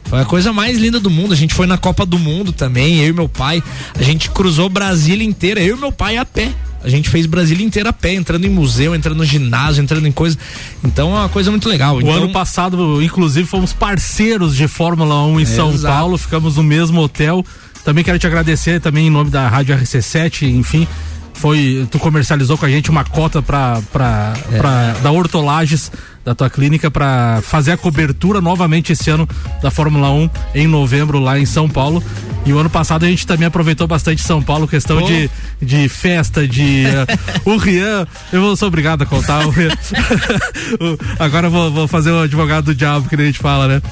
Foi a coisa mais linda do mundo. A gente foi na Copa do Mundo também, eu e meu pai. A gente cruzou Brasília inteira, eu e meu pai a pé. A gente fez Brasília inteira a pé, entrando em museu, entrando no ginásio, entrando em coisa. Então é uma coisa muito legal.
O
então,
ano passado, inclusive, fomos parceiros de Fórmula 1 em São
Exato.
Paulo, ficamos no mesmo hotel. Também quero te agradecer também em nome da Rádio RC7, enfim. Foi, tu comercializou com a gente uma cota pra, pra,
É.
pra, da Hortolages, da tua clínica, para fazer a cobertura novamente esse ano da Fórmula 1 em novembro lá em São Paulo. E o ano passado a gente também aproveitou bastante São Paulo, questão
Pô.
de, de festa, de. eh, o Rian, eu vou- sou obrigado a contar. O Rian, o- agora eu vou, vou fazer o advogado do diabo, que a gente fala, né?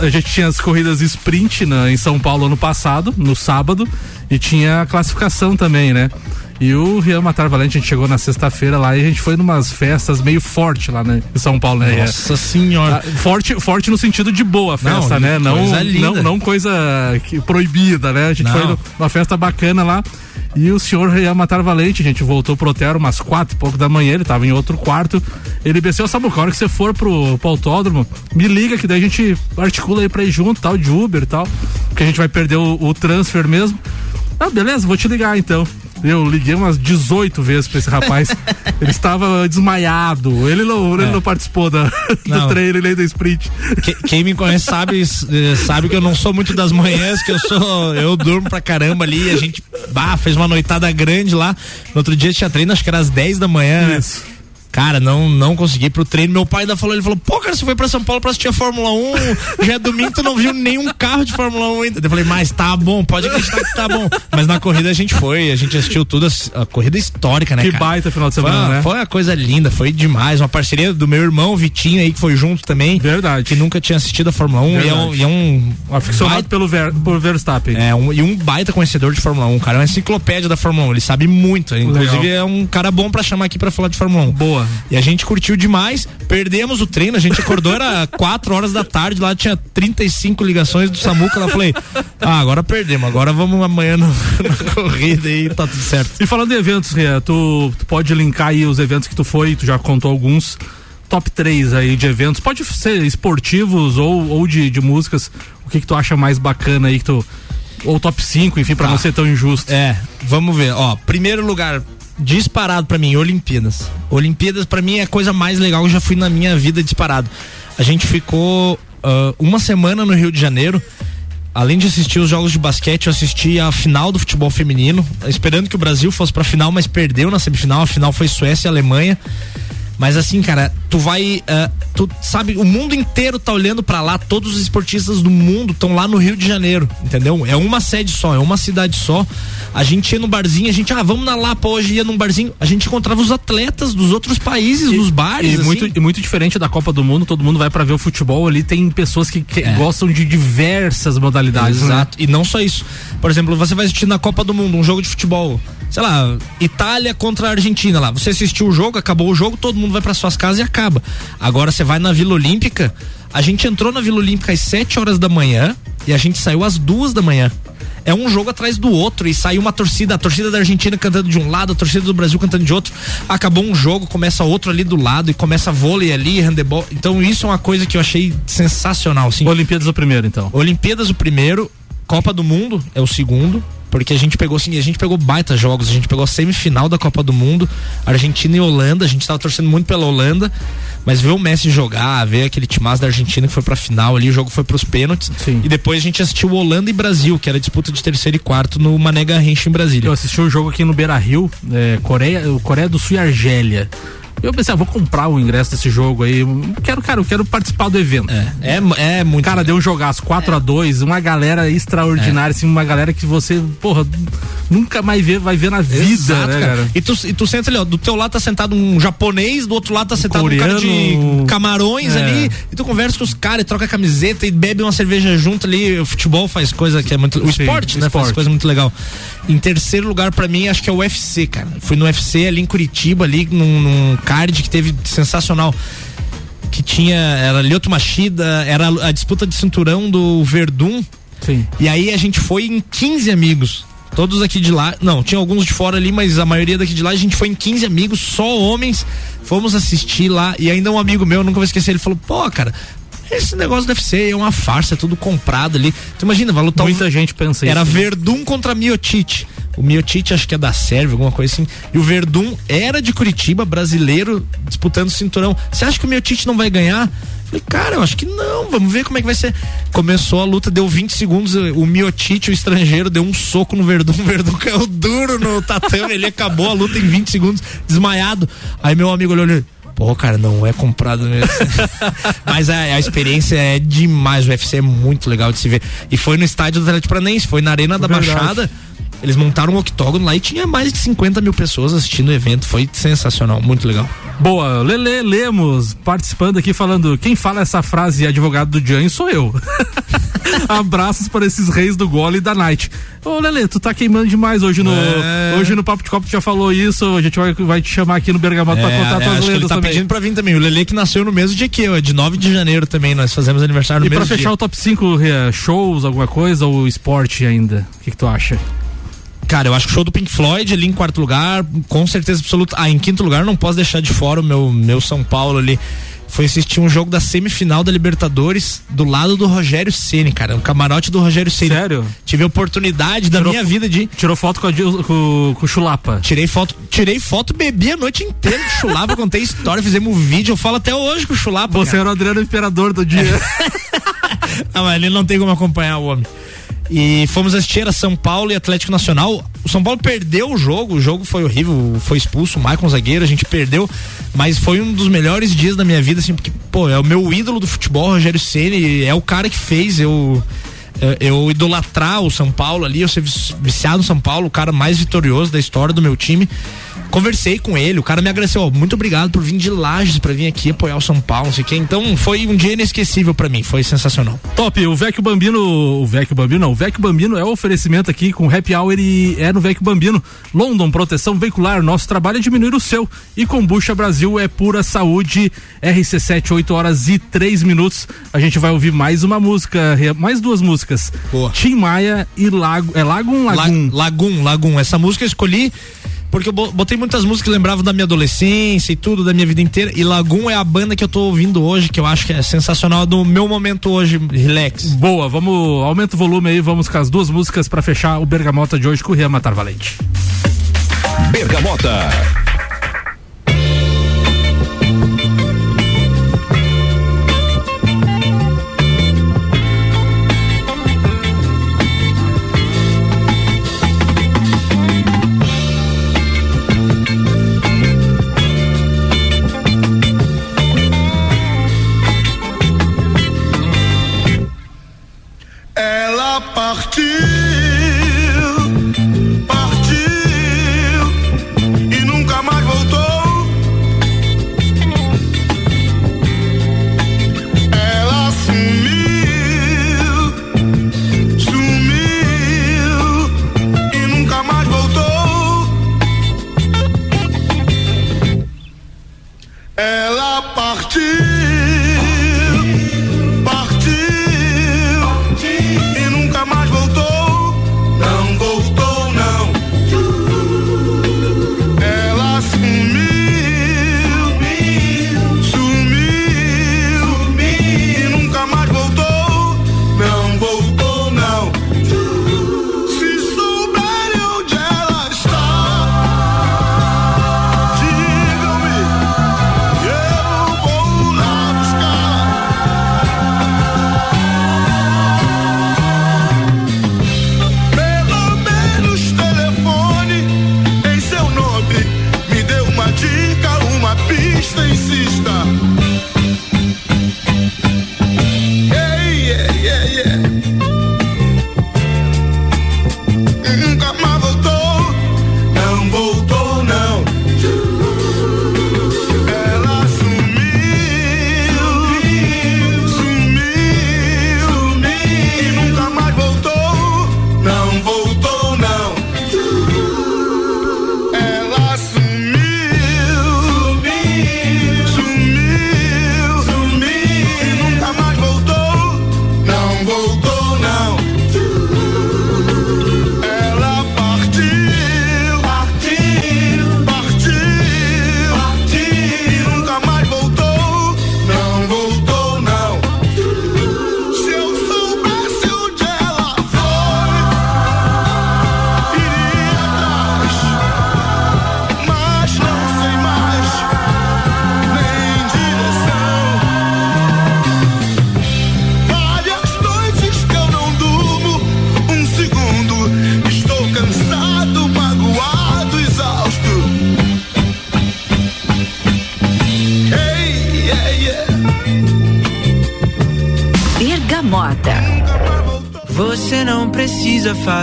A gente tinha as corridas sprint na, em São Paulo ano passado, no sábado, e tinha a classificação também, né? E o Rian Matar Valente, a gente chegou na sexta-feira lá e a gente foi numas festas meio forte lá né, em São Paulo, né? Rian?
Nossa senhora.
Ah, Forte, forte no sentido de boa festa,
Não,
né? Não,
coisa linda.
não, não coisa que- proibida, né? A gente
Não.
foi numa festa bacana lá. E o senhor ia matar valente, a gente voltou pro hotel umas quatro e pouco da manhã, ele tava em outro quarto. Ele desceu, sabe, a hora que você for pro, pro autódromo, me liga que daí a gente articula aí pra ir junto, tal, de Uber e tal. Porque a gente vai perder o, o transfer mesmo. Ah, beleza, vou te ligar então. Eu liguei umas 18 vezes pra esse rapaz. ele estava desmaiado. Ele não, ele
É.
não participou da, do
Não.
treino nem do sprint.
Que- quem me conhece sabe, eh, sabe que eu não sou muito das manhãs, que eu sou. Eu durmo pra caramba ali. A gente bah, fez uma noitada grande lá. No outro dia tinha treino, acho que era às 10 da manhã. né? Cara, não, não consegui ir pro treino. Meu pai ainda falou, ele falou, pô, cara, você foi pra São Paulo pra assistir a Fórmula 1, já é domingo, tu não viu nenhum carro de Fórmula 1 ainda. Eu falei, mas tá bom, pode acreditar que tá bom. Mas na corrida a gente foi, a gente assistiu tudo, a, a corrida histórica, né,
Que
cara?
baita final de
Foi
semana,
uma-
né?
Foi uma coisa linda, foi demais. Uma parceria do meu irmão, Vitinho, aí, que foi junto também.
Verdade.
Que nunca tinha assistido a Fórmula 1. E é um,
Verdade.
e é um
Aficionado
baita-
pelo Ver, por Verstappen.
é, um, e um baita conhecedor de Fórmula 1, cara. É uma enciclopédia da Fórmula 1. Ele sabe muito. Inclusive,
Legal.
é um cara bom pra chamar aqui pra falar de Fórmula 1.
Boa.
E a gente curtiu demais. Perdemos o treino. A gente acordou, era 4 horas da tarde. Lá tinha 35 ligações do Samuca. Lá eu falei: Ah, agora perdemos. Agora vamos amanhã no, na corrida e tá tudo certo.
E falando em eventos, Ria, tu, tu pode linkar aí os eventos que tu foi, tu já contou alguns. Top 3 aí de eventos, pode ser esportivos ou, ou de, de músicas. O que, que tu acha mais bacana aí que tu. Ou top 5, enfim, pra
Tá.
não ser tão injusto.
É, vamos ver. Ó, primeiro lugar disparado pra mim, Olimpíadas. Olimpíadas pra mim é a coisa mais legal que eu já fui na minha vida disparado. A gente ficou ah, uma semana no Rio de Janeiro. Além de assistir os jogos de basquete, eu assisti a final do futebol feminino, esperando que o Brasil fosse pra final, mas perdeu na semifinal. A final foi Suécia e Alemanha. Mas assim, cara, tu vai, ah, tu sabe, o mundo inteiro tá olhando pra lá, todos os esportistas do mundo estão lá no Rio de Janeiro, entendeu? É uma sede só, é uma cidade só. A gente ia no barzinho, a gente, ah, vamos na Lapa hoje, ia num barzinho, a gente encontrava os atletas dos outros países nos bares,
E
assim.
muito, e muito diferente da Copa do Mundo, todo mundo vai pra ver o futebol ali, tem pessoas que, que gostam de diversas modalidades. né?
Exato. E não só isso. Por exemplo, você vai assistir na Copa do Mundo um jogo de futebol, sei lá, Itália contra a Argentina lá. Você assistiu o jogo, acabou o jogo, todo mundo vai para suas casas e acaba. Agora você vai na Vila Olímpica, a gente entrou na Vila Olímpica às 7 horas da manhã e a gente saiu às duas da manhã. É um jogo atrás do outro e saiu uma torcida, a torcida da Argentina cantando de um lado, a torcida do Brasil cantando de outro. Acabou um jogo, começa outro ali do lado e começa vôlei ali, handebol. Então isso é uma coisa que eu achei sensacional, assim.
Olimpíadas o primeiro, então.
Olimpíadas o primeiro, Copa do Mundo é o segundo, porque a gente pegou assim, a gente pegou baita jogos, a gente pegou a semifinal da Copa do Mundo, Argentina e Holanda, a gente tava torcendo muito pela Holanda, mas ver o Messi jogar, ver aquele timaço da Argentina que foi pra final ali, o jogo foi pros pênaltis, e depois a gente assistiu Holanda e Brasil, que era a disputa de terceiro e quarto no Mané Garrincha em Brasília.
Eu assisti o jogo aqui no Beira Rio, é, Coreia, Coreia do Sul e Argélia. Eu pensei, ah, vou comprar o ingresso desse jogo aí. Eu Quero, cara, eu quero participar do evento.
É, é muito.
Cara, deu um jogaço 4 a 2 uma galera extraordinária, assim, uma galera que você, porra, nunca mais vê, vai ver na vida,
Exato,
né, cara?
E tu, e tu senta ali, ó, do teu lado tá sentado um japonês, do outro lado tá sentado um cara de
Coreano.
camarões
É.
ali, e tu conversa com os caras, e troca camiseta e bebe uma cerveja junto ali. O futebol faz coisa que é muito. O
Sim,
esporte, né? Faz
esporte.
coisa muito legal. Em terceiro lugar, pra mim, acho que é o UFC, cara. Fui no UFC ali em Curitiba, ali num, num card que teve sensacional. Que tinha. Era Lyoto Machida, era a disputa de cinturão do Verdun.
Sim.
E aí a gente foi em 15 amigos. Todos aqui de lá. Não, tinha alguns de fora ali, mas a maioria daqui de lá, a gente foi em 15 amigos, só homens. Fomos assistir lá. E ainda um amigo meu, nunca vou esquecer, ele falou: pô, cara. Esse negócio deve ser uma farsa, é tudo comprado ali. Tu imagina, vai lutar
Muita gente pensa
Era
isso. né?
Verdun contra Miotite. O Miotite acho que é da Sérvia, alguma coisa assim. E o Verdun era de Curitiba, brasileiro, disputando o cinturão. Você acha que o Miotite não vai ganhar? Falei, cara, eu acho que não, vamos ver como é que vai ser. Começou a luta, deu 20 segundos, o Miotite, o estrangeiro, deu um soco no Verdun, o Verdun caiu duro no tatame, ele acabou a luta em 20 segundos, desmaiado. Aí meu amigo olhou ali, pô, cara, não é comprado mesmo. Mas a, a experiência é demais, o UFC é muito legal de se ver. E foi no estádio do Atlético Paranaense, foi na Arena da
Verdade.
Baixada. Eles montaram um octógono lá e tinha mais de 50 mil pessoas assistindo o evento. Foi sensacional, muito legal.
Boa, Lele Lemos participando aqui falando, quem fala essa frase advogado do Jan sou eu. Abraços para esses reis do gole e da night. Ô Lele, tu tá queimando demais hoje no
É.
hoje no Papo de Copo tu já falou isso, a gente vai, vai te chamar aqui no Bergamoto pra contar
É,
tuas
que ele
lendas
tá
também.
pedindo pra vir também. O Lele que nasceu no mesmo dia que eu, é de 9 de janeiro também. Nós fazemos aniversário no
E pra
mesmo
fechar
dia.
o top 5, eh, shows, alguma coisa, ou esporte ainda? O que, que tu acha?
Cara, eu acho que o show do Pink Floyd ali em quarto lugar, com certeza absoluta. Ah, em quinto lugar, não posso deixar de fora o meu, meu São Paulo ali. Foi assistir um jogo da semifinal da Libertadores do lado do Rogério Ceni, cara. Um camarote do Rogério Ceni.
Sério?
Tive a oportunidade da
Tirou
minha
fo-
vida de.
Tirou foto com, a, com, com o Chulapa.
Tirei foto, tirei foto, bebi a noite inteira com o Chulapa, contei história, fizemos um vídeo. Eu falo até hoje com o Chulapa.
Você
cara.
era o Adriano Imperador do dia.
Ah, mas ele não tem como acompanhar o homem. E fomos assistir era São Paulo e Atlético Nacional. O São Paulo perdeu o jogo, o jogo foi horrível, foi expulso o Maicon zagueiro, a gente perdeu, mas foi um dos melhores dias da minha vida, assim, porque, pô, é o meu ídolo do futebol, Rogério Ceni, é o cara que fez eu eu- eu idolatrar o São Paulo ali, eu ser vici- viciado no São Paulo, o cara mais vitorioso da história do meu time. Conversei com ele, o cara me agradeceu, ó, muito obrigado por vir de Lages pra vir aqui apoiar o São Paulo, não sei o quê. Então foi um dia inesquecível pra mim, foi sensacional.
Top, o Vecchio Bambino, o Vecchio Bambino não, o Vecchio Bambino é o oferecimento aqui com Happy Hour e é no Vecchio Bambino. London, proteção veicular, nosso trabalho é diminuir o seu. E Combucha Brasil é pura saúde, RC7, 8 horas e 3 minutos. A gente vai ouvir mais uma música, mais duas músicas.
Boa.
Tim Maia e Lago, é Lagoon, Lagoon?
La- Lagoon, Lagoon. Essa música eu escolhi porque eu bo- botei muitas músicas que lembravam da minha adolescência e tudo, da minha vida inteira. E Lagoon é a banda que eu tô ouvindo hoje, que eu acho que é sensacional do meu momento hoje, relax.
Boa, vamos, aumenta o volume aí, vamos com as duas músicas pra fechar o Bergamota de hoje com o Rian Matar Valente.
Bergamota.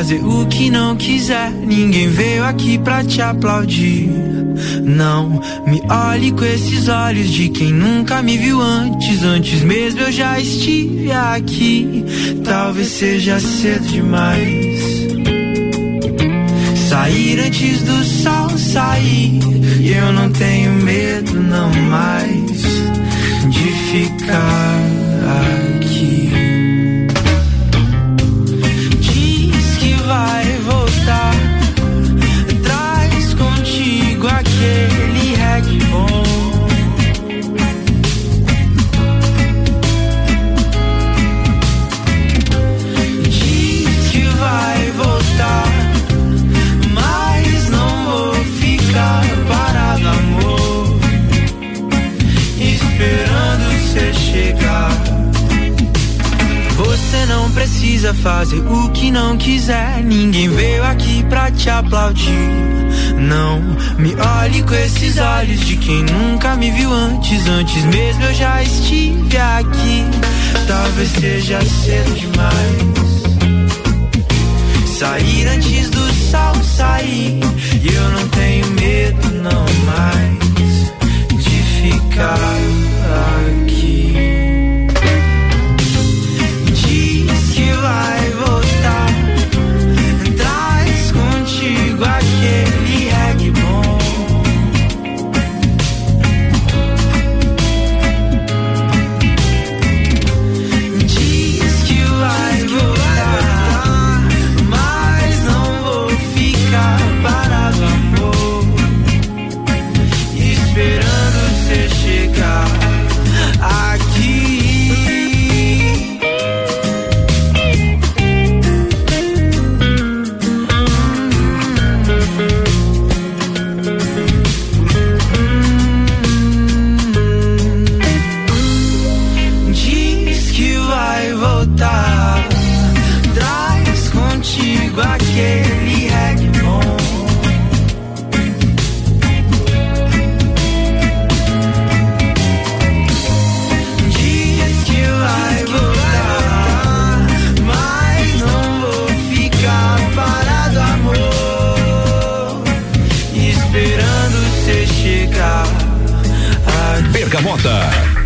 fazer o que não quiser. Ninguém veio aqui pra te aplaudir. Não me olhe com esses olhos de quem nunca me viu antes. Antes mesmo eu já estive aqui. Talvez seja cedo demais. Sair antes do sol sair. E eu não tenho medo, não mais, de ficar. Me olhe com esses olhos de quem nunca me viu antes. Antes mesmo eu já estive aqui. Talvez seja cedo demais. Sair antes do sol sair. E eu não tenho medo, não mais, de ficar aqui.
Mota.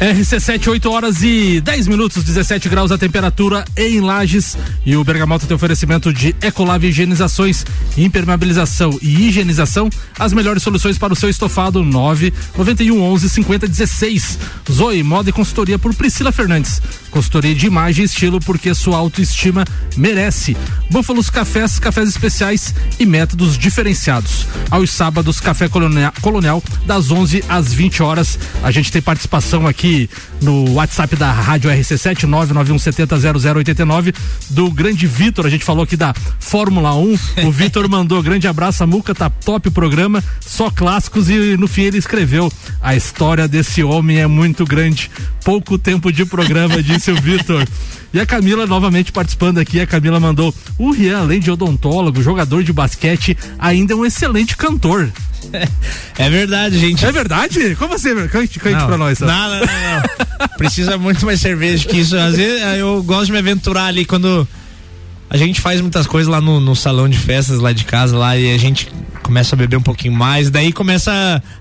RC7, 8 horas e 10 minutos, 17 graus a temperatura em Lages. E o Bergamota tem oferecimento de Ecolave Higienizações, impermeabilização e higienização. As melhores soluções para o seu estofado 9 91 11 50 16. Zoe, moda e consultoria por Priscila Fernandes. Consultoria de imagem e estilo porque sua autoestima merece. Búfalos Cafés, cafés especiais e métodos diferenciados. Aos sábados, Café Colonial, Colonial das 11 às 20 horas. A gente tem participação aqui no WhatsApp da Rádio RC7 991700089 do grande Vitor. A gente falou aqui da Fórmula 1. O Vitor mandou grande abraço, a Muca tá top programa, só clássicos e no fim ele escreveu: "A história desse homem é muito grande. Pouco tempo de programa", disse o Vitor. E a Camila novamente participando aqui, a Camila mandou: "O Rian, além de odontólogo, jogador de basquete, ainda é um excelente cantor".
É verdade, gente.
É verdade? Como assim? Cante, cante
Não,
pra nós.
Não, não, não, não. Precisa muito mais cerveja que isso. Às vezes eu gosto de me aventurar ali quando a gente faz muitas coisas lá no, no salão de festas lá de casa lá e a gente começa a beber um pouquinho mais, daí começa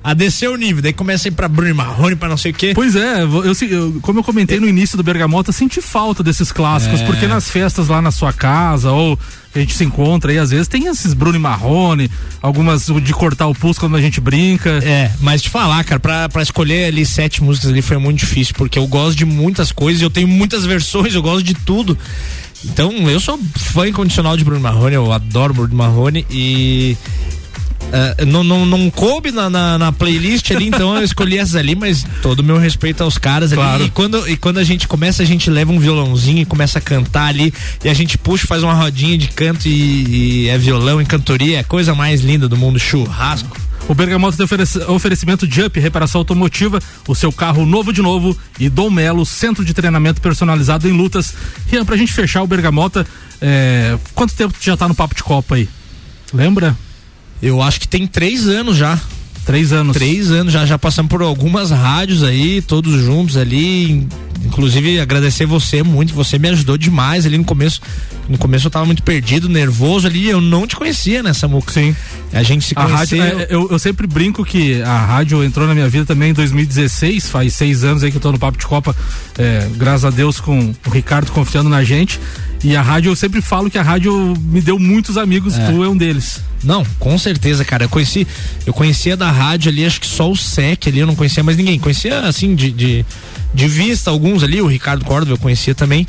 a, a descer o nível, daí começa a ir pra Bruno e Marrone, pra não sei o quê.
Pois é, eu, eu- como eu comentei no início do Bergamota, eu senti falta desses clássicos,
É.
porque nas festas lá na sua casa, ou a gente se encontra aí, às vezes tem esses Bruno e Marrone, algumas de cortar o pulso quando a gente brinca.
É, mas te falar, cara, pra, pra escolher ali sete músicas ali foi muito difícil, porque eu gosto de muitas coisas, eu tenho muitas versões, eu gosto de tudo. Então, eu sou fã incondicional de Bruno Marrone, eu adoro Bruno Marrone e. eh, não, não, não coube na, na, na playlist ali, então eu escolhi essas ali, mas todo o meu respeito aos caras
Claro.
ali. E quando, e quando a gente começa, a gente leva um violãozinho e começa a cantar ali, e a gente puxa, faz uma rodinha de canto e, e é violão e cantoria, é a coisa mais linda do mundo, churrasco.
O Bergamota tem oferec- oferecimento de Up, reparação automotiva, o seu carro novo de novo e Dom Melo, centro de treinamento personalizado em lutas. Rian, pra gente fechar o Bergamota, é, quanto tempo tu já tá no Papo de Copa aí? Lembra?
Eu acho que tem três anos já.
Três anos.
Três anos já, já passamos por algumas rádios aí, todos juntos ali. Inclusive, agradecer você muito, você me ajudou demais ali no começo. No começo eu tava muito perdido, nervoso ali, eu não te conhecia nessa muca.
Sim.
A gente se
A rádio,
conheceu.
é, eu, eu sempre brinco que a rádio entrou na minha vida também em 2016, faz seis anos aí que eu tô no Papo de Copa, é, graças a Deus com o Ricardo confiando na gente. E a rádio, eu sempre falo que a rádio me deu muitos amigos,
É.
tu é um deles.
Não, com certeza, cara. Eu conheci, eu conhecia da rádio ali, acho que só o SEC ali, eu não conhecia mais ninguém. Conhecia, assim, de, de, de vista alguns ali, o Ricardo Córdova eu conhecia também.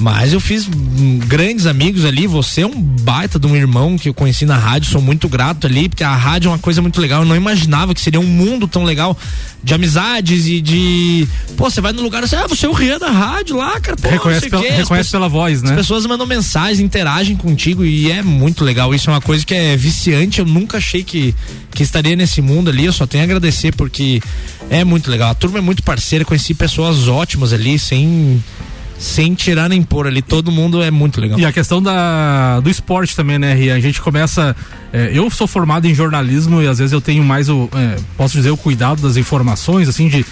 Mas eu fiz hum, grandes amigos ali. Você é um baita de um irmão que eu conheci na rádio. Sou muito grato ali, porque a rádio é uma coisa muito legal. Eu não imaginava que seria um mundo tão legal de amizades e de. Pô, você vai no lugar assim, ah, você é o Rian da rádio lá, cara. Pô,
reconhece pela, reconhece
pessoas-
pela voz, né?
as pessoas mandam mensagens, interagem contigo e é muito legal. Isso é uma coisa que é viciante. Eu nunca achei que, que estaria nesse mundo ali. Eu só tenho a agradecer porque é muito legal. A turma é muito parceira. Conheci pessoas ótimas ali, sem, sem tirar nem pôr ali. Todo mundo é muito legal.
E a questão da, do esporte também, né, Ria? A gente começa. é, eu sou formado em jornalismo e às vezes eu tenho mais o. é, posso dizer, o cuidado das informações, assim, de.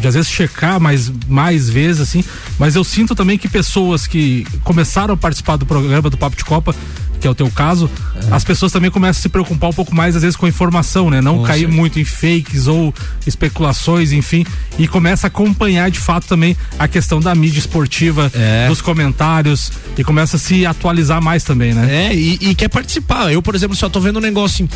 De às vezes checar mais, mais vezes, assim, mas eu sinto também que pessoas que começaram a participar do programa do Papo de Copa, que é o teu caso, as pessoas também começam a se preocupar um pouco mais, às vezes, com a informação, né? Não
Com
cair
certeza.
muito em fakes ou especulações, enfim, e começa a acompanhar de fato também a questão da mídia esportiva,
É.
dos comentários e começa a se atualizar mais também, né?
É, e, e quer participar. Eu, por exemplo, só tô vendo um negócio assim.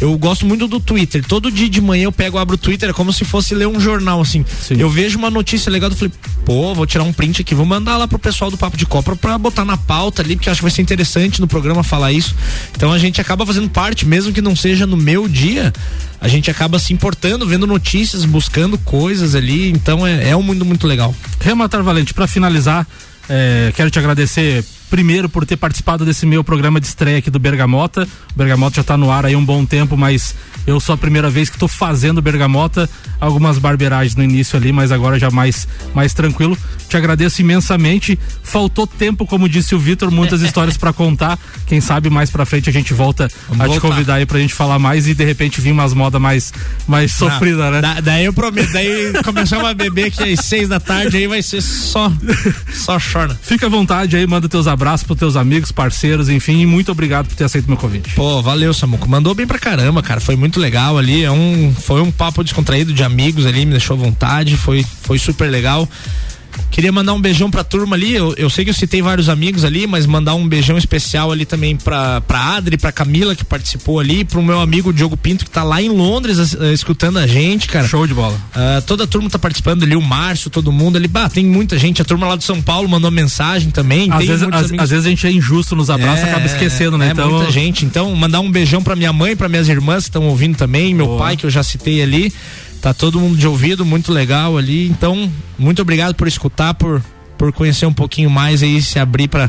Eu gosto muito do Twitter. Todo dia de manhã eu pego, abro o Twitter, é como se fosse ler um jornal, assim. Eu vejo uma notícia legal, eu falei, pô, vou tirar um print aqui, vou mandar lá pro pessoal do Papo de Copa pra botar na pauta ali, porque eu acho que vai ser interessante no programa falar isso. Então a gente acaba fazendo parte, mesmo que não seja no meu dia, a gente acaba se importando, vendo notícias, buscando coisas ali. Então é, é um mundo muito legal.
Rematar Valente, para finalizar, é, quero te agradecer primeiro por ter participado desse meu programa de estreia aqui do Bergamota. O Bergamota já tá no ar aí um bom tempo, mas eu sou a primeira vez que tô fazendo Bergamota. Algumas barberagens no início ali, mas agora já mais, mais tranquilo. Te agradeço imensamente. Faltou tempo, como disse o Vitor, muitas histórias para contar. Quem sabe mais pra frente a gente volta
Vamos
a te
voltar.
convidar aí pra gente falar mais e de repente vir umas modas mais, mais sofridas, né?
Da- daí eu prometo, daí começamos a beber aqui às seis da tarde, aí vai ser só, só chorna.
Fica à vontade aí, manda teus abraços abraço pros teus amigos, parceiros, enfim, e muito obrigado por ter aceito meu convite.
Pô, valeu, Samuco. Mandou bem pra caramba, cara. Foi muito legal ali. É um, foi um papo descontraído de amigos ali, me deixou à vontade. Foi, foi super legal. Queria mandar um beijão pra turma ali. Eu, eu sei que eu citei vários amigos ali, mas mandar um beijão especial ali também pra, pra Adri, pra Camila que participou ali, pro meu amigo Diogo Pinto que tá lá em Londres uh, escutando a gente, cara.
Show de bola.
Uh, toda a turma tá participando ali, o Márcio, todo mundo ali. Bah, tem muita gente. A turma lá do São Paulo mandou mensagem também.
Às vezes, às vezes a gente é injusto nos abraços,
É,
acaba esquecendo, né?
é
então,
muita gente. Então, mandar um beijão pra minha mãe, pra minhas irmãs que estão ouvindo também, meu pai, que eu já citei ali. Tá todo mundo de ouvido, muito legal ali. Então, muito obrigado por escutar, por, por conhecer um pouquinho mais aí, se abrir pra,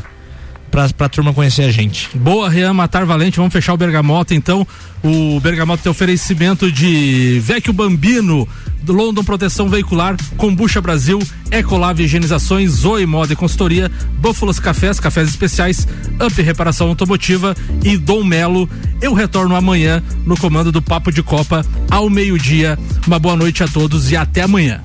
pra, pra turma conhecer a gente.
Boa, Rian Matar Valente, vamos fechar o Bergamota então. O Bergamota tem oferecimento de Vecchio Bambino, do London Proteção Veicular, Combucha Brasil, Ecolave Higienizações, Zoe Moda e Consultoria, Búfalos Cafés, Cafés Especiais, Up Reparação Automotiva e Dom Melo. Eu retorno amanhã no comando do Papo de Copa ao meio-dia. Uma boa noite a todos e até amanhã.